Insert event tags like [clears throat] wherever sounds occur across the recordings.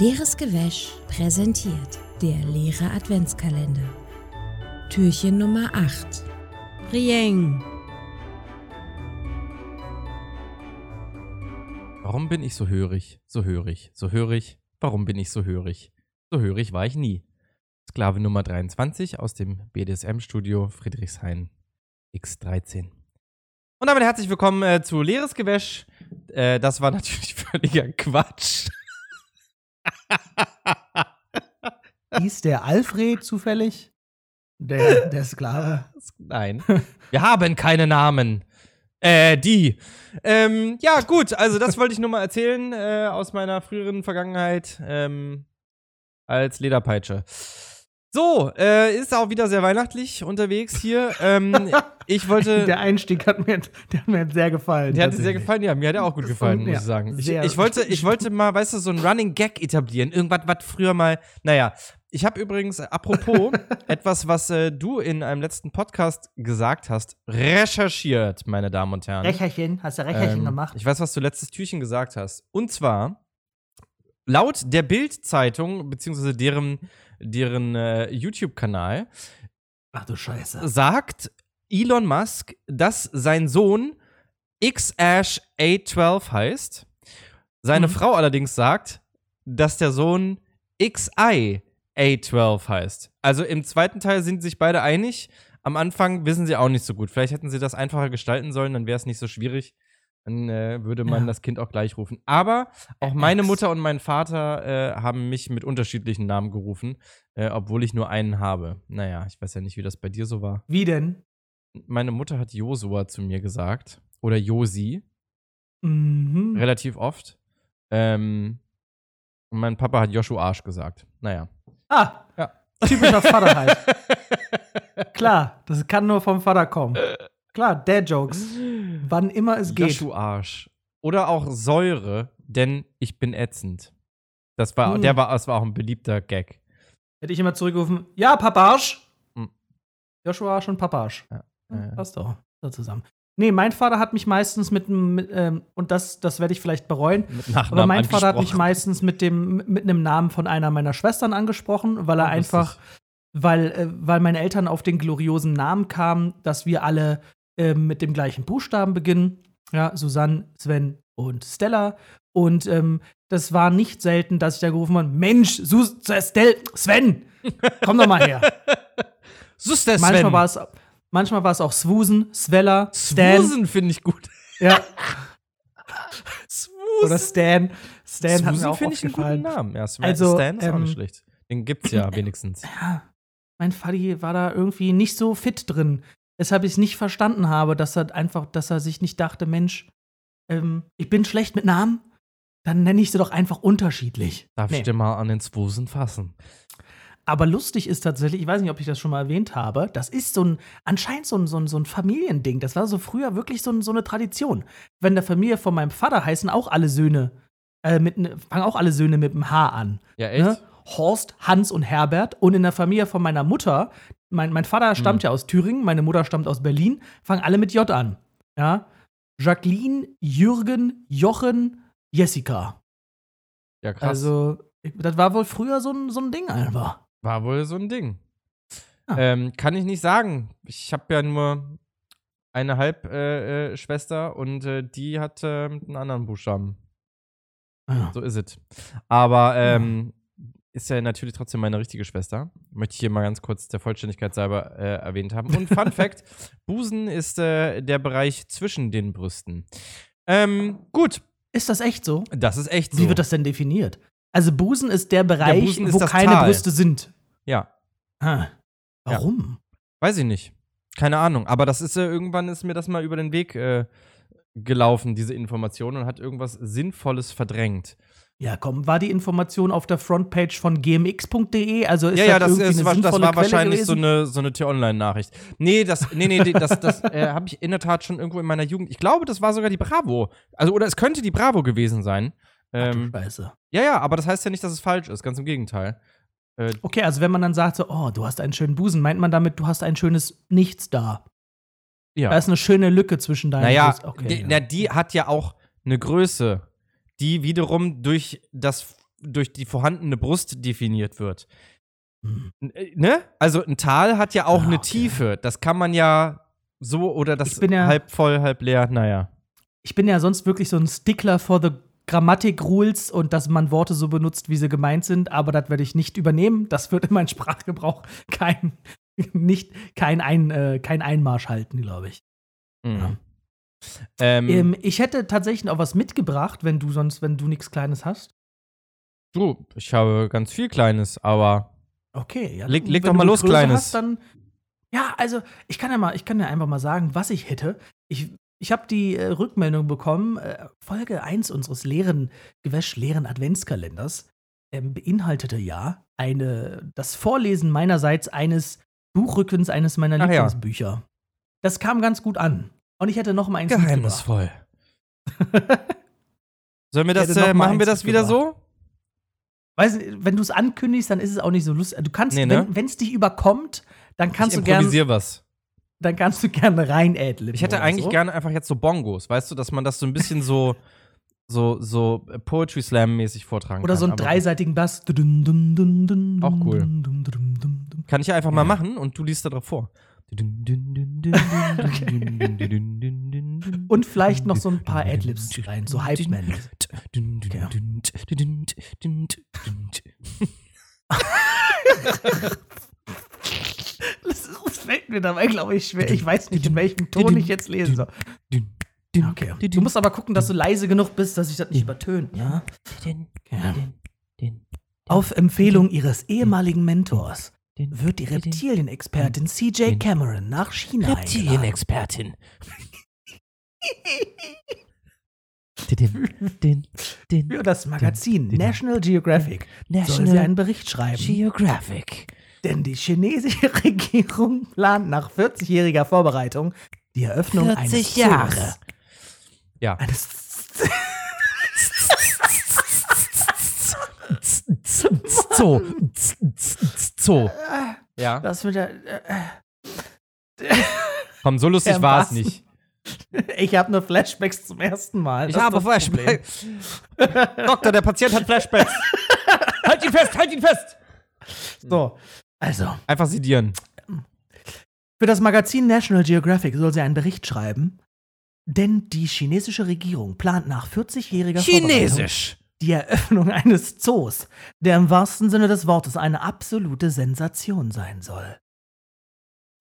Leeres Gewäsch präsentiert der leere Adventskalender. Türchen Nummer 8. Rieng. Warum bin ich so hörig, so hörig, so hörig? Warum bin ich so hörig? So hörig war ich nie. Sklave Nummer 23 aus dem BDSM-Studio Friedrichshain X13. Und damit herzlich willkommen äh, zu Leeres Gewäsch. Äh, das war [laughs] natürlich völliger Quatsch. Hieß der Alfred zufällig? Der, der Sklave? Nein. Wir haben keine Namen. Äh, die. Ähm, ja, gut, also das wollte ich nur mal erzählen äh, aus meiner früheren Vergangenheit ähm, als Lederpeitsche. So, äh, ist auch wieder sehr weihnachtlich unterwegs hier. ähm, ich wollte. [laughs] Der Einstieg hat mir, der hat mir sehr gefallen. Der hat dir sehr gefallen, ja, mir hat er auch gut gefallen, muss Ja, ich sagen. Ich, ich, wollte, ich wollte [laughs] mal, weißt du, so ein Running Gag etablieren. Irgendwas, was früher mal. Naja, ich habe übrigens, äh, apropos, [laughs] etwas, was äh, du in einem letzten Podcast gesagt hast, recherchiert, meine Damen und Herren. Recherchen, hast du Recherchen Ähm, gemacht? Ich weiß, was du letztes Türchen gesagt hast. Und zwar, laut der Bild-Zeitung, beziehungsweise deren, deren äh, YouTube-Kanal, Ach du Scheiße. sagt Elon Musk, dass sein Sohn X-Ash A12 heißt. Seine Mhm. Frau allerdings sagt, dass der Sohn XI A12 heißt. Also im zweiten Teil sind sich beide einig. Am Anfang wissen sie auch nicht so gut. Vielleicht hätten sie das einfacher gestalten sollen, dann wäre es nicht so schwierig. Dann äh, würde man Ja. das Kind auch gleich rufen. Aber auch meine Mutter und mein Vater äh, haben mich mit unterschiedlichen Namen gerufen, äh, obwohl ich nur einen habe. Naja, ich weiß ja nicht, wie das bei dir so war. Wie denn? Meine Mutter hat Josua zu mir gesagt. Oder Josi. Mhm. Relativ oft. Ähm, und mein Papa hat Joshua Arsch gesagt. Naja. Ah, Ja. typischer Vater halt. [laughs] Klar, das kann nur vom Vater kommen. Klar, Dad-Jokes. Wann immer es geht. Joshua Arsch. Oder auch Säure, denn ich bin ätzend. Das war, Hm. der war, das war auch ein beliebter Gag. Hätte ich immer zurückgerufen, ja, Papasch. Hm. Joshua Arsch und Papasch. Ja, Ja, ja. Passt doch. So zusammen. Nee, mein Vater hat mich meistens mit, einem- ähm, und das, das werde ich vielleicht bereuen, aber mein Vater hat mich meistens mit dem mit einem Namen von einer meiner Schwestern angesprochen, weil er Oh, einfach, weil, äh, weil meine Eltern auf den gloriosen Namen kamen, dass wir alle äh, mit dem gleichen Buchstaben beginnen. Ja, Susanne, Sven und Stella. Und ähm, das war nicht selten, dass ich da gerufen habe: Mensch, Sus Stel Sven, komm doch mal her. [laughs] Sus der manchmal Sven. war es manchmal war es auch Swusen, Svella, Stan. Swusen finde ich gut. Ja, [laughs] Swusen. oder Stan. Stan hat mir auch finde ich einen guten gefallen. Namen. Ja, Also, Stan ist auch nicht ähm, schlecht. Den gibt's ja [laughs] wenigstens. Ja, mein Vati war da irgendwie nicht so fit drin. Weshalb ich es nicht verstanden habe, dass er einfach, dass er sich nicht dachte, Mensch, ähm, ich bin schlecht mit Namen, dann nenne ich sie doch einfach unterschiedlich. Darf Nee. ich dir mal an den Swusen fassen? Aber lustig ist tatsächlich, ich weiß nicht, ob ich das schon mal erwähnt habe, das ist so ein, anscheinend so ein, so ein, so ein Familiending. Das war so früher wirklich so, ein, so eine Tradition. Wenn der Familie von meinem Vater heißen auch alle Söhne, äh, mit, ne- fangen auch alle Söhne mit dem H an. Ja, echt? Ne? Horst, Hans und Herbert. Und in der Familie von meiner Mutter, mein, mein Vater stammt Hm. ja aus Thüringen, meine Mutter stammt aus Berlin, fangen alle mit J an. Ja? Jacqueline, Jürgen, Jochen, Jessica. Ja, krass. Also, das war wohl früher so ein, so ein Ding einfach. War wohl so ein Ding. Ja. Ähm, kann ich nicht sagen. Ich habe ja nur eine Halbschwester äh, Schwester und äh, die hat äh, einen anderen Buchstaben. Ja. So ist es. Aber ähm, ist ja natürlich trotzdem meine richtige Schwester. Möchte ich hier mal ganz kurz der Vollständigkeit selber äh, erwähnt haben. Und Fun [laughs] Fact: Busen ist äh, der Bereich zwischen den Brüsten. Ähm, gut, Ist das echt so? das ist echt so. Wie wird das denn definiert? Also Busen ist der Bereich, Busen ist wo keine Tal. Brüste sind. Ja, Ah. Warum? weiß ich nicht. Keine Ahnung. Aber das ist äh, irgendwann ist mir das mal über den Weg äh, gelaufen, diese Information, und hat irgendwas Sinnvolles verdrängt. Ja, komm, war die Information auf der Frontpage von gmx.de? Also ist ja, ja, das, das, war, das war wahrscheinlich so gewesen? eine, so eine T-Online-Nachricht. Nee, das, nee, nee, das, das äh, habe ich in der Tat schon irgendwo in meiner Jugend. Ich glaube, das war sogar die Bravo. Also, oder es könnte die Bravo gewesen sein. Ach, Ähm, Scheiße. ja, ja, aber das heißt ja nicht, dass es falsch ist. Ganz im Gegenteil. Äh, Okay, also wenn man dann sagt so, oh, du hast einen schönen Busen, meint man damit, du hast ein schönes Nichts da. ja. Da ist eine schöne Lücke zwischen deinen Naja, Brust- okay, die, ja. na, die hat ja auch eine Größe, die wiederum durch das durch die vorhandene Brust definiert wird. Hm. Äh, Ne? Also ein Tal hat ja auch Ah, eine okay. Tiefe. Das kann man ja so oder das Ich bin ja- halb voll, halb leer. Naja. Ich bin ja sonst wirklich so ein Stickler for the Grammatik-Rules und dass man Worte so benutzt, wie sie gemeint sind, aber das werde ich nicht übernehmen. Das wird in meinen Sprachgebrauch kein, [laughs] nicht, kein, Ein, äh, kein Einmarsch halten, glaube ich. Mhm. Ja. Ähm, Ähm, ich hätte tatsächlich noch was mitgebracht, wenn du sonst, wenn du nichts Kleines hast. du, ich habe ganz viel Kleines, aber Okay, ja. Leg- leg doch mal los, Größe Kleines. Hast, dann, ja, also ich kann ja mal, ich kann ja einfach mal sagen, was ich hätte. Ich, ich habe die äh, Rückmeldung bekommen, äh, Folge 1 unseres leeren, gewäschleeren Adventskalenders ähm, beinhaltete ja eine, das Vorlesen meinerseits eines Buchrückens eines meiner Ach ja. Lieblingsbücher. Das kam ganz gut an. Und ich hätte noch mal eins geheimnisvoll. Sollen wir das, äh, machen wir das wieder so? Weiß, nicht, wenn du es ankündigst, dann ist es auch nicht so lustig. Du kannst, Nee, ne? wenn es dich überkommt, dann kannst ich du gerne, improvisiere was. Dann kannst du gerne reinädeln. Ich hätte oder eigentlich so. gerne einfach jetzt so Bongos, weißt du, dass man das so ein bisschen so [laughs] so so äh, Poetry Slam mäßig vortragen Oder kann. so einen dreiseitigen Bass. Auch cool. Kann ich ja einfach mal machen und du liest da drauf vor. [laughs] Und vielleicht noch so ein paar Adlibs rein, so Hype-Man. Fällt [laughs] mir dabei, glaube ich, schwer. Ich weiß nicht, in welchem Ton ich jetzt lesen soll. Okay. Du musst aber gucken, dass du leise genug bist, dass ich das nicht übertönt. Ja? Ja. Auf Empfehlung ihres ehemaligen Mentors wird die Reptilienexpertin CJ Cameron nach China. Reptilienexpertin. [laughs] Für das Magazin National Geographic soll sie einen Bericht schreiben. Geographic. Denn die chinesische [laughs] Regierung plant nach 40-jähriger Vorbereitung die Eröffnung 40 eines Jahre. Zoos. Ja. Eines [laughs] Zoo. Zoo. Ja. das mit der, äh, Komm, so [laughs] lustig war es nicht. ich habe nur Flashbacks zum ersten Mal. Ich Das habe. Flashbacks. Doktor, der Patient hat Flashbacks. halt ihn fest, halt ihn fest. So, also Einfach sedieren. Für das Magazin National Geographic soll sie einen Bericht schreiben, denn die chinesische Regierung plant nach 40-jähriger Vorbereitung die Eröffnung eines Zoos, der im wahrsten Sinne des Wortes eine absolute Sensation sein soll.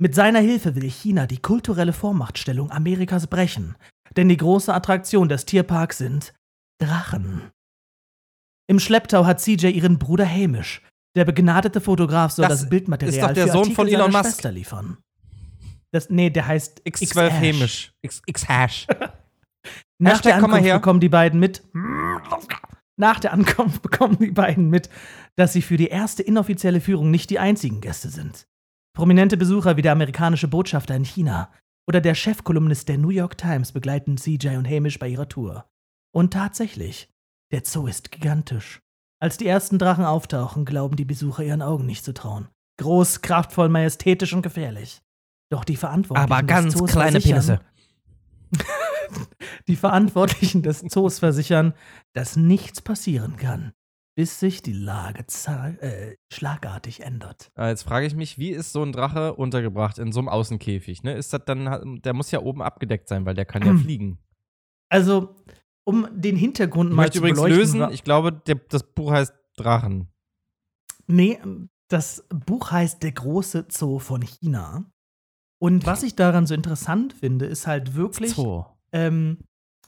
Mit seiner Hilfe will China die kulturelle Vormachtstellung Amerikas brechen, denn die große Attraktion des Tierparks sind Drachen. Im Schlepptau hat CJ ihren Bruder Hamish. Der begnadete Fotograf soll Das das, Bildmaterial ist doch der für Sohn Artikel von Elon Musk. Schwester liefern. Das, nee, der heißt X12 X-Hash. Hämisch. X- X-Hash. [laughs] Nach Hashtag, der Ankunft her. bekommen die beiden mit. Nach der Ankunft bekommen die beiden mit, dass sie für die erste inoffizielle Führung nicht die einzigen Gäste sind. Prominente Besucher wie der amerikanische Botschafter in China oder der Chefkolumnist der New York Times begleiten CJ und Hamish bei ihrer Tour. Und tatsächlich, der Zoo ist gigantisch. Als die ersten Drachen auftauchen, glauben die Besucher ihren Augen nicht zu trauen. Groß, kraftvoll, majestätisch und gefährlich. Doch die Verantwortlichen Aber des ganz Zoos kleine versichern, Penisse. [laughs] die Verantwortlichen des Zoos versichern, dass nichts passieren kann, bis sich die Lage äh, schlagartig ändert. Äh, Jetzt frage ich mich, wie ist so ein Drache untergebracht in so einem Außenkäfig? Ne? Ist das dann, der muss ja oben abgedeckt sein, weil der kann ja Hm. fliegen. Also, um den Hintergrund Ich mal zu übrigens beleuchten, lösen, ich glaube, der, das Buch heißt Drachen. Nee, das Buch heißt Der große Zoo von China. Und was ich daran so interessant finde, ist halt wirklich, ähm,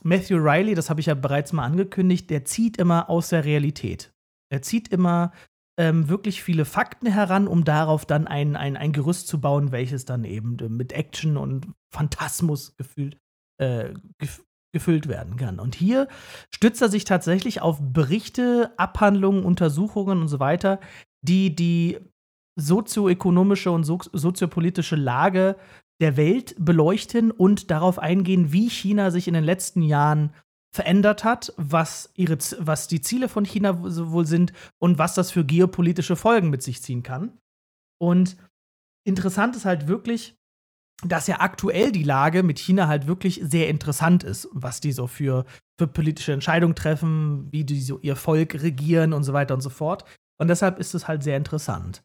Matthew Riley, das habe ich ja bereits mal angekündigt, der zieht immer aus der Realität. Er zieht immer ähm, wirklich viele Fakten heran, um darauf dann ein, ein, ein Gerüst zu bauen, welches dann eben mit Action und Phantasmus gefühlt, äh, gefüllt werden kann. Und hier stützt er sich tatsächlich auf Berichte, Abhandlungen, Untersuchungen und so weiter, die die sozioökonomische und so soziopolitische Lage der Welt beleuchten und darauf eingehen, wie China sich in den letzten Jahren verändert hat, was, ihre, was die Ziele von China wohl sind und was das für geopolitische Folgen mit sich ziehen kann. Und interessant ist halt wirklich, dass ja aktuell die Lage mit China halt wirklich sehr interessant ist, was die so für, für politische Entscheidungen treffen, wie die so ihr Volk regieren und so weiter und so fort. Und deshalb ist es halt sehr interessant.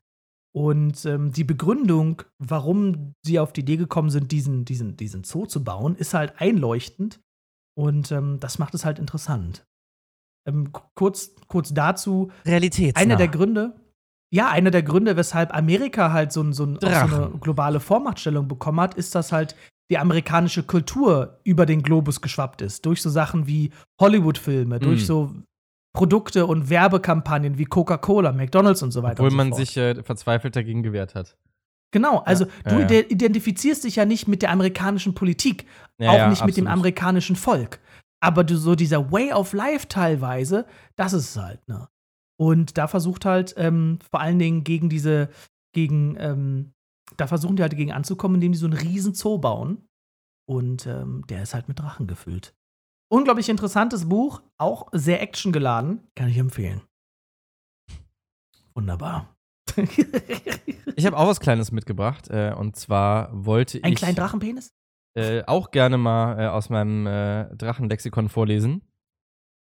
Und ähm, die Begründung, warum sie auf die Idee gekommen sind, diesen, diesen, diesen Zoo zu bauen, ist halt einleuchtend. Und ähm, das macht es halt interessant. Ähm, kurz, kurz dazu. Realitätsnah. Einer der Gründe, ja, einer der Gründe, weshalb Amerika halt so, so, so eine globale Vormachtstellung bekommen hat, ist, dass halt die amerikanische Kultur über den Globus geschwappt ist. Durch so Sachen wie Hollywood-Filme, mm. durch so Produkte und Werbekampagnen wie Coca-Cola, McDonalds und so weiter. Obwohl so man sich äh, verzweifelt dagegen gewehrt hat. Genau, also ja, du ja, ja. identifizierst dich ja nicht mit der amerikanischen Politik, auch nicht absolut. mit dem amerikanischen Volk. Aber du, so dieser Way of Life teilweise, das ist es halt, ne? Und da versucht halt ähm, vor allen Dingen gegen diese, gegen, ähm, da versuchen die halt dagegen anzukommen, indem die so einen riesen Zoo bauen. Und ähm, der ist halt mit Drachen gefüllt. Unglaublich interessantes Buch, auch sehr actiongeladen, kann ich empfehlen. Wunderbar. ich habe auch was Kleines mitgebracht. Äh, und zwar wollte Ein ich. Einen kleinen Drachenpenis? Äh, auch gerne mal äh, aus meinem äh, Drachenlexikon vorlesen.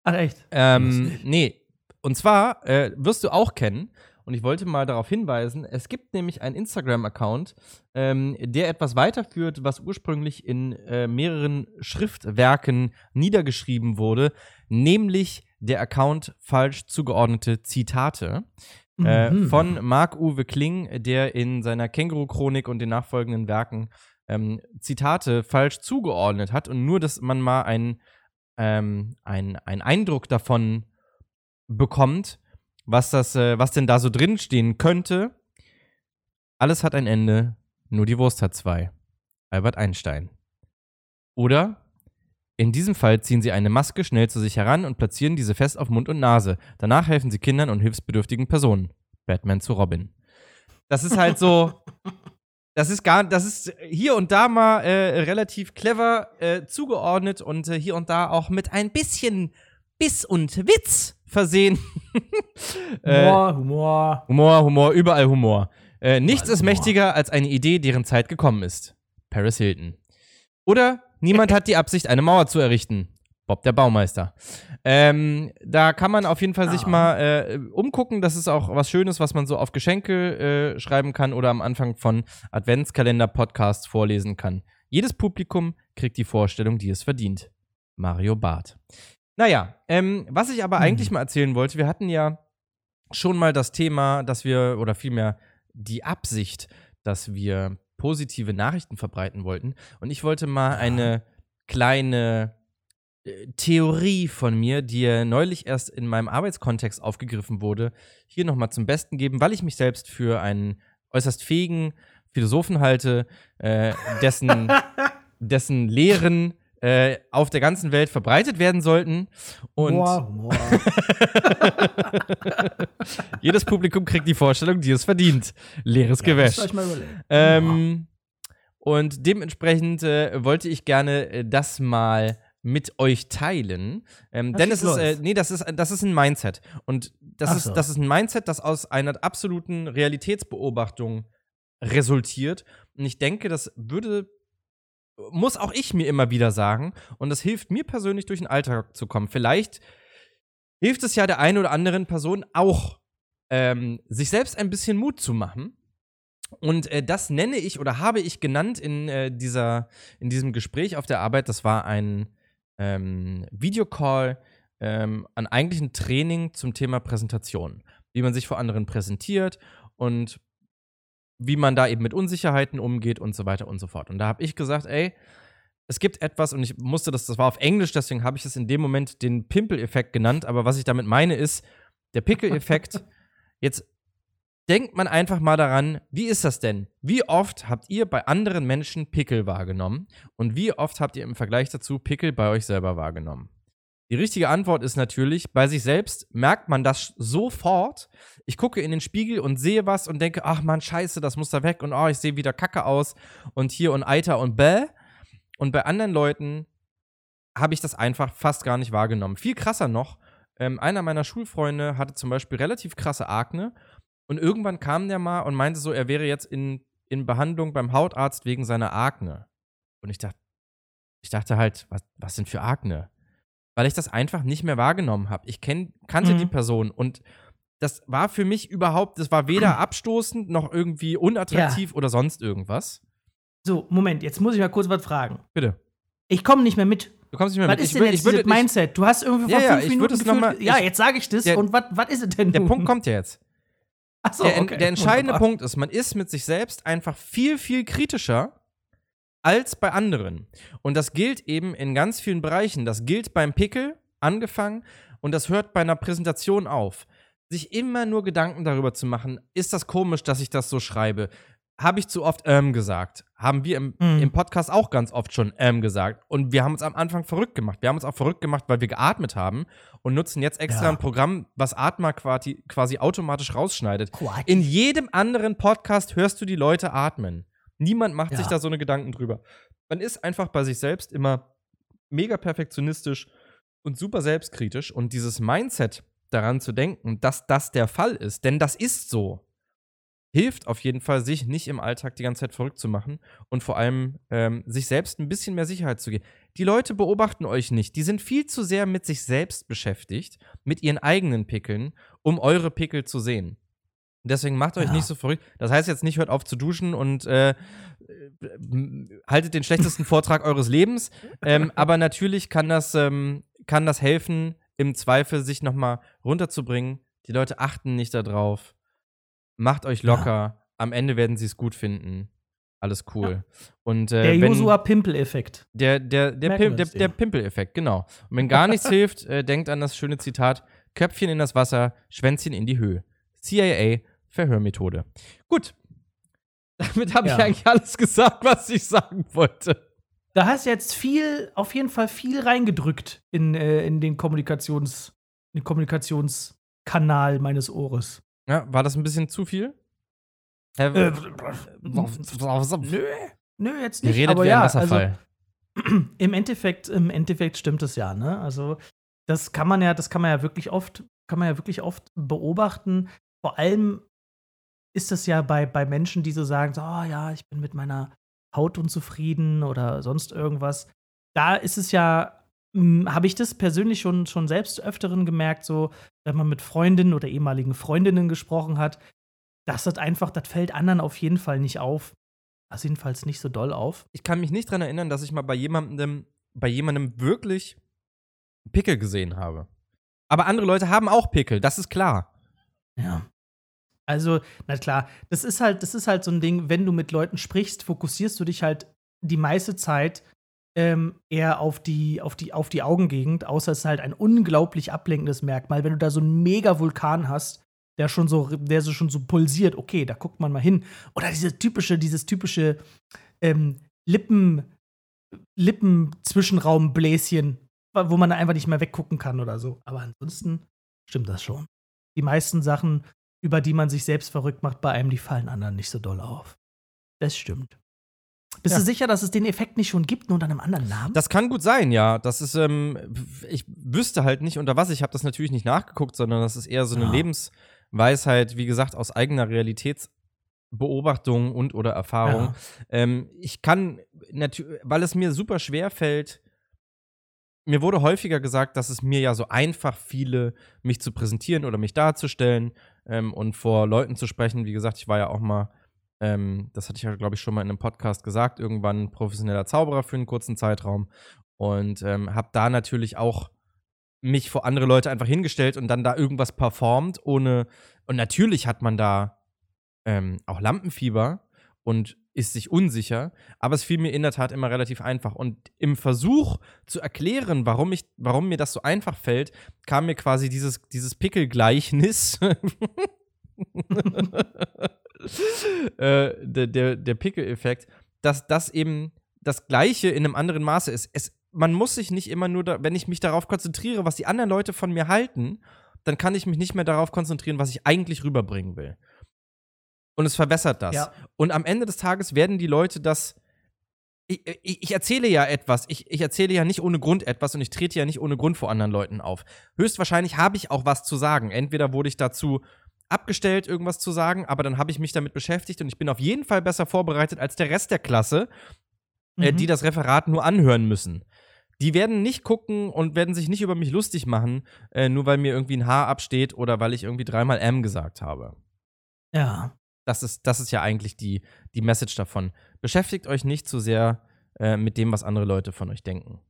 Ach, echt? Ähm, nee, und zwar äh, wirst du auch kennen, und ich wollte mal darauf hinweisen, es gibt nämlich einen Instagram-Account, ähm, der etwas weiterführt, was ursprünglich in äh, mehreren Schriftwerken niedergeschrieben wurde, nämlich der Account falsch zugeordnete Zitate. Äh, mhm. von Marc-Uwe Kling, der in seiner Känguru-Chronik und den nachfolgenden Werken ähm, Zitate falsch zugeordnet hat und nur, dass man mal einen ähm, ein Eindruck davon bekommt, was das, äh, was denn da so drin stehen könnte. Alles hat ein Ende, nur die Wurst hat zwei. Albert Einstein. Oder in diesem Fall ziehen sie eine Maske schnell zu sich heran und platzieren diese fest auf Mund und Nase. Danach helfen sie Kindern und hilfsbedürftigen Personen. Batman zu Robin. Das ist halt so. [laughs] Das ist gar, das ist hier und da mal äh, relativ clever äh, zugeordnet und äh, hier und da auch mit ein bisschen Biss und Witz versehen. [laughs] Humor, äh, Humor. Humor, Humor, überall Humor. Äh, nichts ist mächtiger als eine Idee, deren Zeit gekommen ist. Paris Hilton. Oder niemand hat die Absicht, eine Mauer zu errichten. Bob der Baumeister. Ähm, da kann man auf jeden Fall ah. sich mal äh, umgucken. Das ist auch was Schönes, was man so auf Geschenke äh, schreiben kann oder am Anfang von Adventskalender-Podcasts vorlesen kann. Jedes Publikum kriegt die Vorstellung, die es verdient. Mario Barth. Naja, ähm, was ich aber mhm. eigentlich mal erzählen wollte, wir hatten ja schon mal das Thema, dass wir, oder vielmehr die Absicht, dass wir positive Nachrichten verbreiten wollten. Und ich wollte mal eine kleine äh, Theorie von mir, die neulich erst in meinem Arbeitskontext aufgegriffen wurde, hier nochmal zum Besten geben, weil ich mich selbst für einen äußerst fähigen Philosophen halte, äh, dessen, [laughs] dessen Lehren äh, auf der ganzen Welt verbreitet werden sollten. Und boah, [laughs] boah. jedes Publikum kriegt die Vorstellung, die es verdient. Leeres ja, Gewäsch. Ähm, und dementsprechend äh, wollte ich gerne äh, das mal mit euch teilen. Ähm, denn es ist, äh, nee, das ist, das ist ein Mindset. Und das so. ist, das ist ein Mindset, das aus einer absoluten Realitätsbeobachtung resultiert. Und ich denke, das würde muss auch ich mir immer wieder sagen. Und das hilft mir persönlich, durch den Alltag zu kommen. Vielleicht hilft es ja der einen oder anderen Person auch, ähm, sich selbst ein bisschen Mut zu machen. Und äh, das nenne ich oder habe ich genannt in, äh, dieser, in diesem Gespräch auf der Arbeit. Das war ein ähm, Videocall ähm, an eigentlichen Training zum Thema Präsentation. Wie man sich vor anderen präsentiert und wie man da eben mit Unsicherheiten umgeht und so weiter und so fort. Und da habe ich gesagt, ey, es gibt etwas und ich musste das, das war auf Englisch, deswegen habe ich es in dem Moment den Pimpel-Effekt genannt, aber was ich damit meine ist, der Pickel-Effekt, [laughs] jetzt denkt man einfach mal daran, wie ist das denn? Wie oft habt ihr bei anderen Menschen Pickel wahrgenommen und wie oft habt ihr im Vergleich dazu Pickel bei euch selber wahrgenommen? Die richtige Antwort ist natürlich, bei sich selbst merkt man das sofort. Ich gucke in den Spiegel und sehe was und denke, ach man, scheiße, das muss da weg und oh, ich sehe wieder kacke aus und hier und Eiter und bäh. Und bei anderen Leuten habe ich das einfach fast gar nicht wahrgenommen. Viel krasser noch, ähm, einer meiner Schulfreunde hatte zum Beispiel relativ krasse Akne und irgendwann kam der mal und meinte so, er wäre jetzt in in Behandlung beim Hautarzt wegen seiner Akne. Und ich dachte, ich dachte halt, was, was denn für Akne? Weil ich das einfach nicht mehr wahrgenommen habe. Ich kenn, kannte Mhm. die Person und das war für mich überhaupt, das war weder [clears throat] abstoßend noch irgendwie unattraktiv oder sonst irgendwas. So, Moment, jetzt muss ich mal kurz was fragen. Bitte. Ich komme nicht mehr mit. Du kommst nicht mehr Was mit. ist Ich denn wür- jetzt ich würde, dieses Mindset? Du hast irgendwie Ja, vor ja, fünf ich Minuten es noch gefühlt- mal- Ja, jetzt sage ich das. Der- und was was ist es denn der nun? Punkt kommt ja jetzt. Achso, der, okay. der entscheidende Wunderbar. Punkt ist, man ist mit sich selbst einfach viel, viel kritischer als bei anderen. Und das gilt eben in ganz vielen Bereichen. Das gilt beim Pickel angefangen und das hört bei einer Präsentation auf. Sich immer nur Gedanken darüber zu machen, ist das komisch, dass ich das so schreibe? Habe ich zu oft ähm gesagt? Haben wir im, Mhm. im Podcast auch ganz oft schon ähm gesagt. Und wir haben uns am Anfang verrückt gemacht. Wir haben uns auch verrückt gemacht, weil wir geatmet haben und nutzen jetzt extra Ja. ein Programm, was Atma quasi, quasi automatisch rausschneidet. Quatsch. In jedem anderen Podcast hörst du die Leute atmen. Niemand macht Ja. sich da so eine Gedanken drüber. Man ist einfach bei sich selbst immer mega perfektionistisch und super selbstkritisch und dieses Mindset daran zu denken, dass das der Fall ist, denn das ist so, hilft auf jeden Fall, sich nicht im Alltag die ganze Zeit verrückt zu machen und vor allem ähm, sich selbst ein bisschen mehr Sicherheit zu geben. Die Leute beobachten euch nicht. Die sind viel zu sehr mit sich selbst beschäftigt, mit ihren eigenen Pickeln, um eure Pickel zu sehen. Deswegen macht euch Ja. nicht so verrückt. Das heißt jetzt nicht, hört auf zu duschen und äh, äh, haltet den schlechtesten [laughs] Vortrag eures Lebens. Ähm, aber natürlich kann das, ähm, kann das helfen, im Zweifel sich nochmal runterzubringen. Die Leute achten nicht darauf. Macht euch locker. Am Ende werden sie es gut finden. Alles cool. Und äh, Der wenn, Joshua-Pimpel-Effekt. der, der, der, Pim, der, der Pimpel-Effekt, genau. Und wenn gar nichts [laughs] hilft, äh, denkt an das schöne Zitat: Köpfchen in das Wasser, Schwänzchen in die Höhe. CIA, Verhörmethode. Gut. [laughs] Damit habe ich Ja. eigentlich alles gesagt, was ich sagen wollte. Da hast du jetzt viel, auf jeden Fall viel reingedrückt in, äh, in den Kommunikations, in den Kommunikationskanal meines Ohres. Ja, war das ein bisschen zu viel? Äh, Nö. Nö, jetzt nicht. redet aber wie ja, ein Wasserfall. Also, [clears throat] im Endeffekt, im Endeffekt stimmt es ja, ne? Also, das kann man ja, das kann man ja wirklich oft, kann man ja wirklich oft beobachten. Vor allem ist es ja bei, bei Menschen, die so sagen, so, oh ja, ich bin mit meiner Haut unzufrieden oder sonst irgendwas. Da ist es ja, habe ich das persönlich schon, schon selbst öfteren gemerkt, so, wenn man mit Freundinnen oder ehemaligen Freundinnen gesprochen hat, dass das einfach, das fällt anderen auf jeden Fall nicht auf. Also jedenfalls nicht so doll auf. ich kann mich nicht dran erinnern, dass ich mal bei jemandem, bei jemandem wirklich Pickel gesehen habe. Aber andere Leute haben auch Pickel, das ist klar. Ja. Also, na klar, das ist halt, das ist halt so ein Ding, wenn du mit Leuten sprichst, fokussierst du dich halt die meiste Zeit ähm, eher auf die, auf, die, auf die Augengegend, außer es ist halt ein unglaublich ablenkendes Merkmal. Wenn du da so einen Mega-Vulkan hast, der schon so, der so schon so pulsiert, okay, da guckt man mal hin. Oder diese typische, dieses typische ähm, Lippen, Lippen-Zwischenraumbläschen, wo man einfach nicht mehr weggucken kann oder so. Aber ansonsten stimmt das schon. Die meisten Sachen, über die man sich selbst verrückt macht bei einem, die fallen anderen nicht so doll auf. Das stimmt. Bist Ja. du sicher, dass es den Effekt nicht schon gibt, nur unter einem anderen Namen? Das kann gut sein, ja. Das ist, ähm, ich wüsste halt nicht unter was. Ich habe das natürlich nicht nachgeguckt, sondern das ist eher so eine Ja. Lebensweisheit, wie gesagt, aus eigener Realitätsbeobachtung und oder Erfahrung. Ja. Ähm, ich kann natürlich, weil es mir super schwer fällt, mir wurde häufiger gesagt, dass es mir ja so einfach fiele, mich zu präsentieren oder mich darzustellen ähm, und vor Leuten zu sprechen. Wie gesagt, ich war ja auch mal, ähm, das hatte ich ja, glaube ich, schon mal in einem Podcast gesagt, irgendwann professioneller Zauberer für einen kurzen Zeitraum und ähm, habe da natürlich auch mich vor andere Leute einfach hingestellt und dann da irgendwas performt, ohne. Und natürlich hat man da ähm, auch Lampenfieber und ist sich unsicher, aber es fiel mir in der Tat immer relativ einfach. Und im Versuch zu erklären, warum, ich, warum mir das so einfach fällt, kam mir quasi dieses, dieses Pickelgleichnis. [laughs] äh, der, der, der Pickel-Effekt, dass das eben das Gleiche in einem anderen Maße ist. Es, man muss sich nicht immer nur, da, wenn ich mich darauf konzentriere, was die anderen Leute von mir halten, dann kann ich mich nicht mehr darauf konzentrieren, was ich eigentlich rüberbringen will. Und es verwässert das. Ja. Und am Ende des Tages werden die Leute das. Ich, ich, ich erzähle ja etwas. Ich, ich erzähle ja nicht ohne Grund etwas und ich trete ja nicht ohne Grund vor anderen Leuten auf. Höchstwahrscheinlich habe ich auch was zu sagen. Entweder wurde ich dazu abgestellt, irgendwas zu sagen, aber dann habe ich mich damit beschäftigt und ich bin auf jeden Fall besser vorbereitet als der Rest der Klasse, äh, Mhm. die das Referat nur anhören müssen. Die werden nicht gucken und werden sich nicht über mich lustig machen, äh, nur weil mir irgendwie ein Haar absteht oder weil ich irgendwie dreimal M gesagt habe. Ja. Das ist, das ist ja eigentlich die, die Message davon. Beschäftigt euch nicht zu sehr äh, mit dem, was andere Leute von euch denken.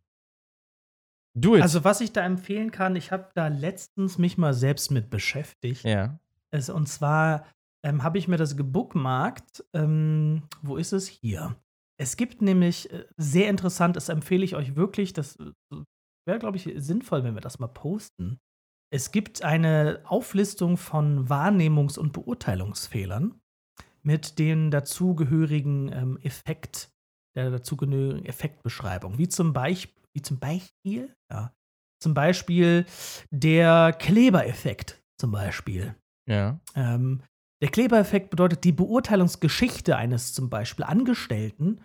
Do it. Also, was ich da empfehlen kann, ich habe da letztens mich mal selbst mit beschäftigt. ja. Es, und zwar ähm, habe ich mir das gebookmarkt. Ähm, wo ist es? Hier. Es gibt nämlich äh, sehr interessant, das empfehle ich euch wirklich, das äh, wäre, glaube ich, sinnvoll, wenn wir das mal posten. Es gibt eine Auflistung von Wahrnehmungs- und Beurteilungsfehlern mit den dazugehörigen ähm, Effekt, der dazugehörigen Effektbeschreibung. Wie zum Beispiel, wie zum Beispiel, ja, zum Beispiel der Klebereffekt zum Beispiel. Ja. Ähm, der Klebereffekt bedeutet, die Beurteilungsgeschichte eines zum Beispiel Angestellten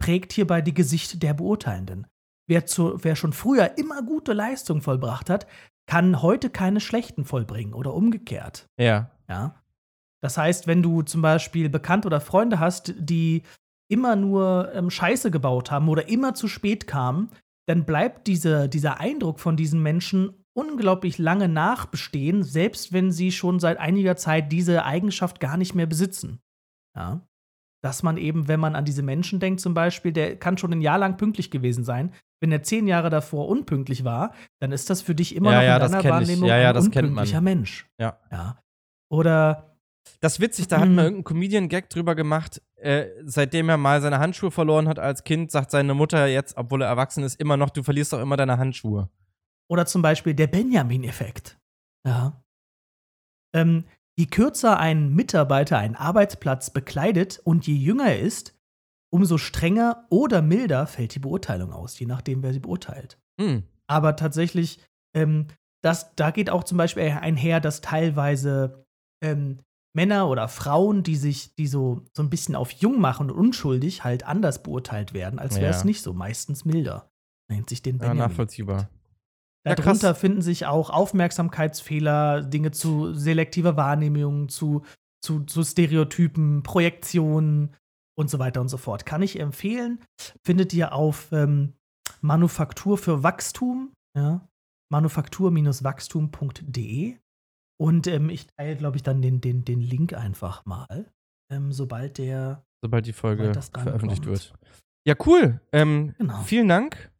prägt hierbei die Gesicht der Beurteilenden. Wer, zu, wer schon früher immer gute Leistungen vollbracht hat, kann heute keine schlechten vollbringen oder umgekehrt. Ja. Ja. Das heißt, wenn du zum Beispiel Bekannte oder Freunde hast, die immer nur ähm, Scheiße gebaut haben oder immer zu spät kamen, dann bleibt diese, dieser Eindruck von diesen Menschen unglaublich lange nachbestehen, selbst wenn sie schon seit einiger Zeit diese Eigenschaft gar nicht mehr besitzen. Ja. Dass man eben, wenn man an diese Menschen denkt, zum Beispiel, der kann schon ein Jahr lang pünktlich gewesen sein. Wenn er zehn Jahre davor unpünktlich war, dann ist das für dich immer Ja, noch ja, in deiner kenn ich. Wahrnehmung Ja, ja, ein das kennt man. unpünktlicher Mensch. Ja. Ja. Oder Das ist witzig, da hat Mhm. mal irgendein Comedian-Gag drüber gemacht. Äh, seitdem er mal seine Handschuhe verloren hat als Kind, sagt seine Mutter jetzt, obwohl er erwachsen ist, immer noch, du verlierst doch immer deine Handschuhe. Oder zum Beispiel der Benjamin-Effekt. Ja. Ähm, je kürzer ein Mitarbeiter einen Arbeitsplatz bekleidet und je jünger er ist, umso strenger oder milder fällt die Beurteilung aus, je nachdem, wer sie beurteilt. Hm. Aber tatsächlich, ähm, das, da geht auch zum Beispiel einher, dass teilweise ähm, Männer oder Frauen, die sich, die so, so ein bisschen auf jung machen und unschuldig, halt anders beurteilt werden, als wäre Ja. es nicht so, meistens milder. Nennt sich den Ja, Benjamin. nachvollziehbar. Ja, Darunter krass. finden sich auch Aufmerksamkeitsfehler, Dinge zu selektiver Wahrnehmung, zu, zu, zu Stereotypen, Projektionen und so weiter und so fort. Kann ich empfehlen. Findet ihr auf ähm, Manufaktur für Wachstum, ja, manufaktur-wachstum.de. Und ähm, ich teile, glaube ich, dann den, den, den Link einfach mal, ähm, sobald der. Sobald die Folge veröffentlicht wird. Ja, cool. Ähm, Genau. Vielen Dank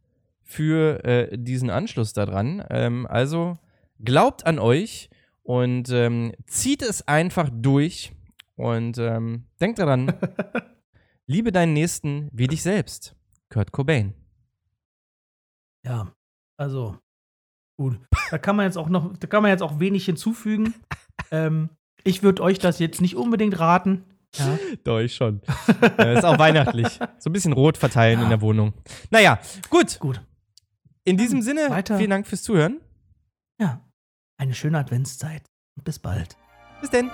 für äh, diesen Anschluss daran. Ähm, also glaubt an euch und ähm, zieht es einfach durch und ähm, denkt daran, [laughs] liebe deinen Nächsten wie dich selbst. Kurt Cobain. Ja, also gut. Da kann man jetzt auch noch, da kann man jetzt auch wenig hinzufügen. ähm, ich würde euch das jetzt nicht unbedingt raten. Ja. Doch, ich schon. äh, ist auch weihnachtlich. So ein bisschen rot verteilen Ja. in der Wohnung. Naja, gut. Gut. In diesem Sinne, weiter. vielen Dank fürs Zuhören. Ja. Eine schöne Adventszeit. Und bis bald. Bis denn.